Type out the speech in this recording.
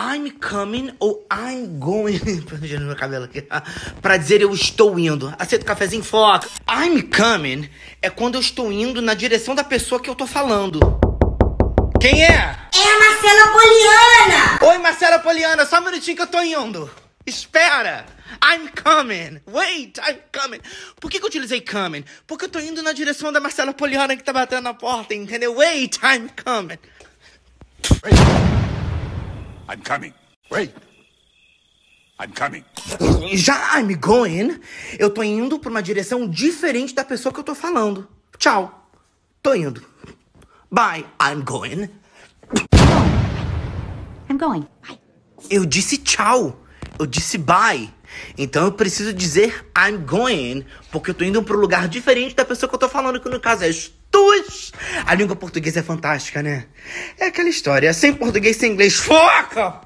I'm coming ou I'm going. Perdendo meu cabelo aqui. Pra dizer eu estou indo. Aceita o cafezinho? Foca. I'm coming é quando eu estou indo na direção da pessoa que eu tô falando. Quem é? É a Marcela Poliana! Oi, Marcela Poliana, só um minutinho que eu tô indo. Espera! I'm coming! Wait, I'm coming! Por que, que eu utilizei coming? Porque eu tô indo na direção da Marcela Poliana que tá batendo na porta, entendeu? Wait, I'm coming! I'm coming. Wait. I'm coming. Já I'm going, eu tô indo pra uma direção diferente da pessoa que eu tô falando. Tchau. Tô indo. Bye, I'm going. I'm going. Bye. Eu disse tchau. Eu disse bye. Então eu preciso dizer I'm going, porque eu tô indo pra um lugar diferente da pessoa que eu tô falando, que no caso é A língua portuguesa é fantástica, né? É aquela história, sem português, sem inglês. Foca!